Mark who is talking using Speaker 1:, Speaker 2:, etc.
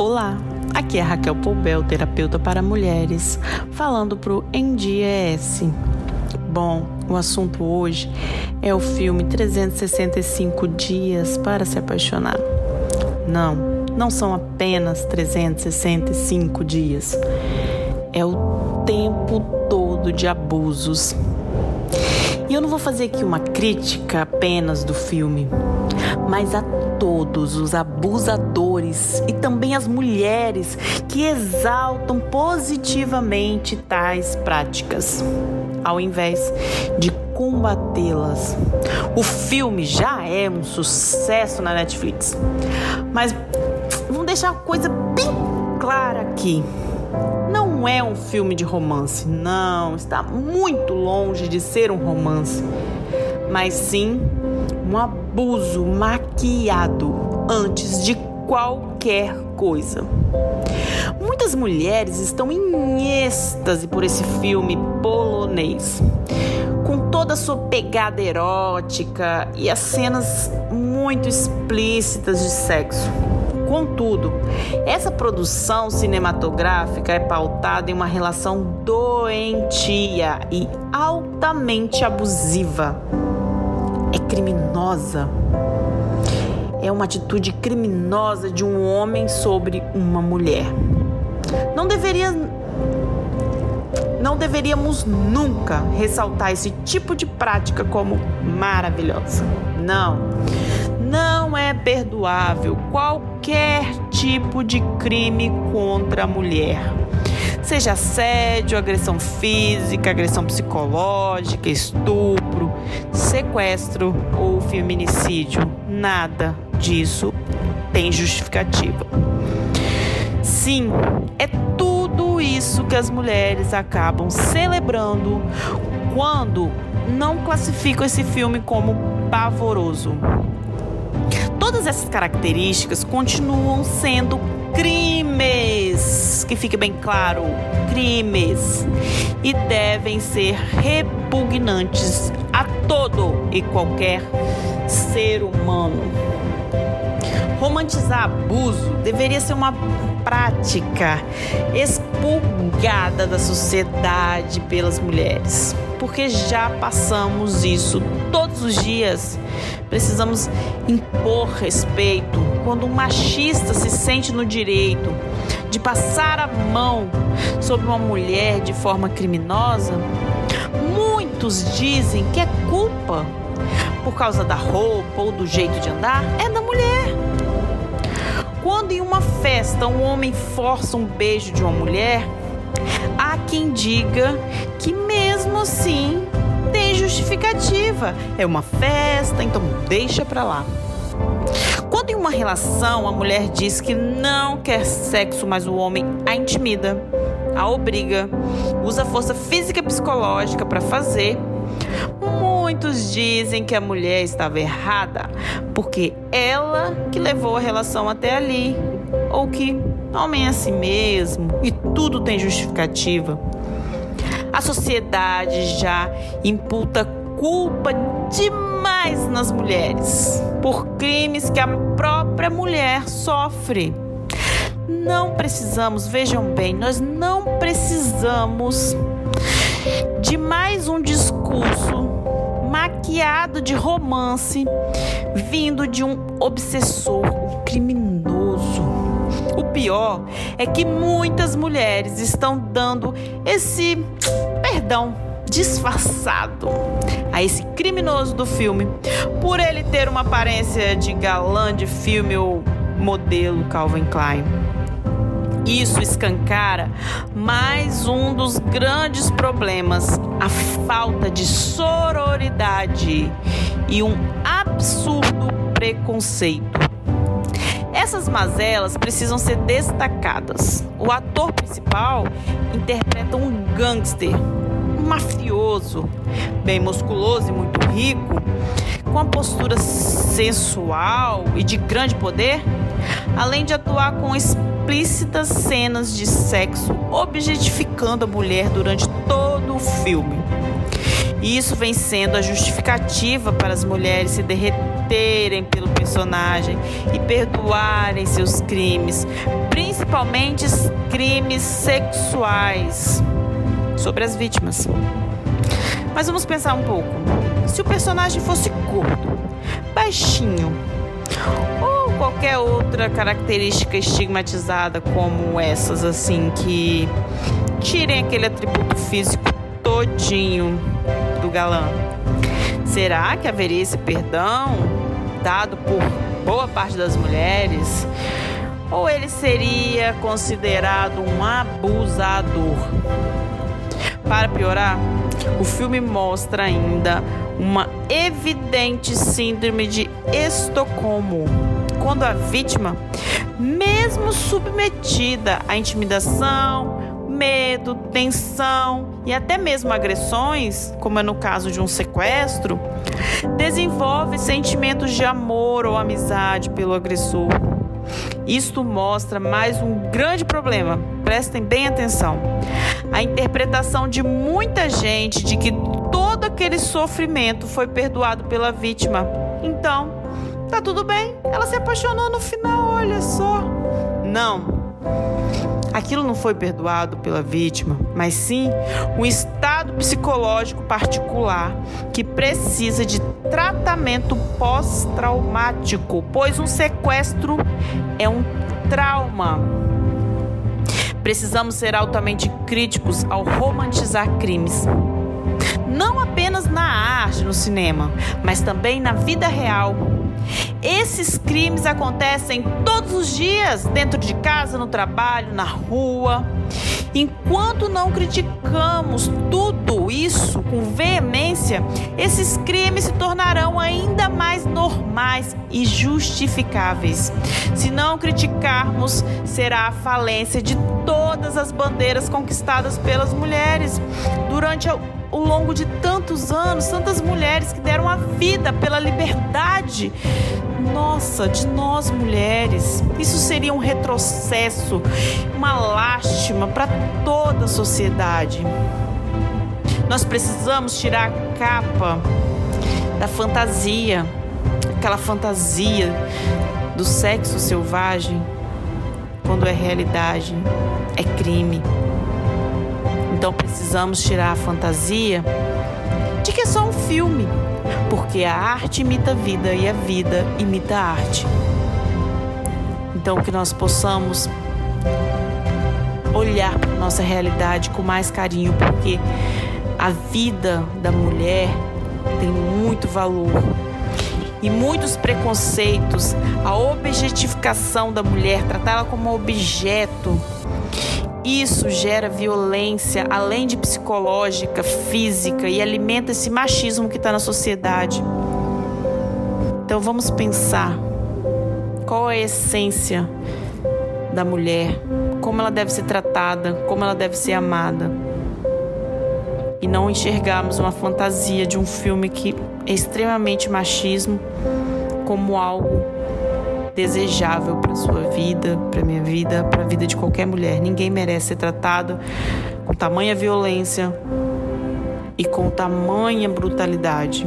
Speaker 1: Olá, aqui é Raquel Poubel, terapeuta para mulheres, falando para o NDES. Bom, o assunto hoje é o filme 365 Dias para se Apaixonar. Não, não são apenas 365 dias, é o tempo todo de abusos. E eu não vou fazer aqui uma crítica apenas do filme, mas a todos os abusadores e também as mulheres que exaltam positivamente tais práticas, ao invés de combatê-las. O filme já é um sucesso na Netflix, mas vamos deixar uma coisa bem clara aqui. Não é um filme de romance, não, está muito longe de ser um romance, mas sim um abuso maquiado antes de qualquer coisa. Muitas mulheres estão em êxtase por esse filme polonês, com toda a sua pegada erótica e as cenas muito explícitas de sexo. Contudo, essa produção cinematográfica é pautada em uma relação doentia e altamente abusiva é criminosa. É uma atitude criminosa de um homem sobre uma mulher. Não deveria não deveríamos nunca ressaltar esse tipo de prática como maravilhosa. Não. Não é perdoável qualquer tipo de crime contra a mulher seja assédio, agressão física, agressão psicológica, estupro, sequestro ou feminicídio. Nada disso tem justificativa. Sim, é tudo isso que as mulheres acabam celebrando quando não classificam esse filme como pavoroso. Todas essas características continuam sendo crimes, que fique bem claro, crimes, e devem ser repugnantes a todo e qualquer ser humano. Romantizar abuso deveria ser uma prática expurgada da sociedade pelas mulheres, porque já passamos isso todos os dias. Precisamos impor respeito quando um machista se sente no direito de passar a mão sobre uma mulher de forma criminosa. Muitos dizem que é culpa por causa da roupa ou do jeito de andar é da mulher. Quando em uma festa um homem força um beijo de uma mulher, há quem diga que mesmo assim tem justificativa. É uma festa, então deixa pra lá. Quando em uma relação a mulher diz que não quer sexo, mas o homem a intimida, a obriga, usa força física e psicológica para fazer, muitos dizem que a mulher estava errada porque ela que levou a relação até ali, ou que homem é assim mesmo e tudo tem justificativa. A sociedade já imputa culpa demais nas mulheres por crimes que a própria mulher sofre. Não precisamos, vejam bem, nós não precisamos de mais um discurso maquiado de romance vindo de um obsessor, um criminoso. O pior é que muitas mulheres estão dando esse perdão disfarçado a esse criminoso do filme por ele ter uma aparência de galã de filme ou modelo Calvin Klein. Isso escancara mais um dos grandes problemas, a falta de sororidade e um absurdo preconceito. Essas mazelas precisam ser destacadas. O ator principal interpreta um gangster, um mafioso, bem musculoso e muito rico, com a postura sensual e de grande poder, além de atuar com explícitas cenas de sexo, objetificando a mulher durante todo o filme. E isso vem sendo a justificativa para as mulheres se derreterem pelo personagem e perdoarem seus crimes, principalmente crimes sexuais sobre as vítimas. Mas vamos pensar um pouco. Se o personagem fosse gordo, baixinho, ou qualquer outra característica estigmatizada como essas assim que tirem aquele atributo físico todinho do galã. Será que haveria esse perdão dado por boa parte das mulheres? Ou ele seria considerado um abusador? Para piorar, o filme mostra ainda uma evidente síndrome de Estocolmo, quando a vítima, mesmo submetida à intimidação, medo, tensão e até mesmo agressões, como é no caso de um sequestro, desenvolve sentimentos de amor ou amizade pelo agressor. Isto mostra mais um grande problema. Prestem bem atenção. A interpretação de muita gente de que todo aquele sofrimento foi perdoado pela vítima. Então, tá tudo bem. Ela se apaixonou no final, olha só. Não. Aquilo não foi perdoado pela vítima, mas sim um estado psicológico particular que precisa de tratamento pós-traumático, pois um sequestro é um trauma. Precisamos ser altamente críticos ao romantizar crimes. Não apenas na arte, no cinema, mas também na vida real esses crimes acontecem todos os dias, dentro de casa, no trabalho, na rua. Enquanto não criticamos tudo isso com veemência, esses crimes se tornarão ainda mais normais e justificáveis. Se não criticarmos, será a falência de todas as bandeiras conquistadas pelas mulheres durante ao longo de tantos anos, tantas mulheres que deram a vida pela liberdade nossa, de nós mulheres. Isso seria um retrocesso, uma lástima para toda a sociedade. Nós precisamos tirar a capa da fantasia, aquela fantasia do sexo selvagem, quando é realidade, é crime. Então precisamos tirar a fantasia de que é só um filme, porque a arte imita a vida e a vida imita a arte. Então que nós possamos olhar para nossa realidade com mais carinho, porque a vida da mulher tem muito valor. E muitos preconceitos, a objetificação da mulher, tratá-la como objeto, isso gera violência, além de psicológica, física, e alimenta esse machismo que está na sociedade. Então vamos pensar qual é a essência da mulher, como ela deve ser tratada, como ela deve ser amada. E não enxergarmos uma fantasia de um filme que é extremamente machismo como algo desejável para sua vida, para minha vida, para a vida de qualquer mulher. Ninguém merece ser tratado com tamanha violência e com tamanha brutalidade.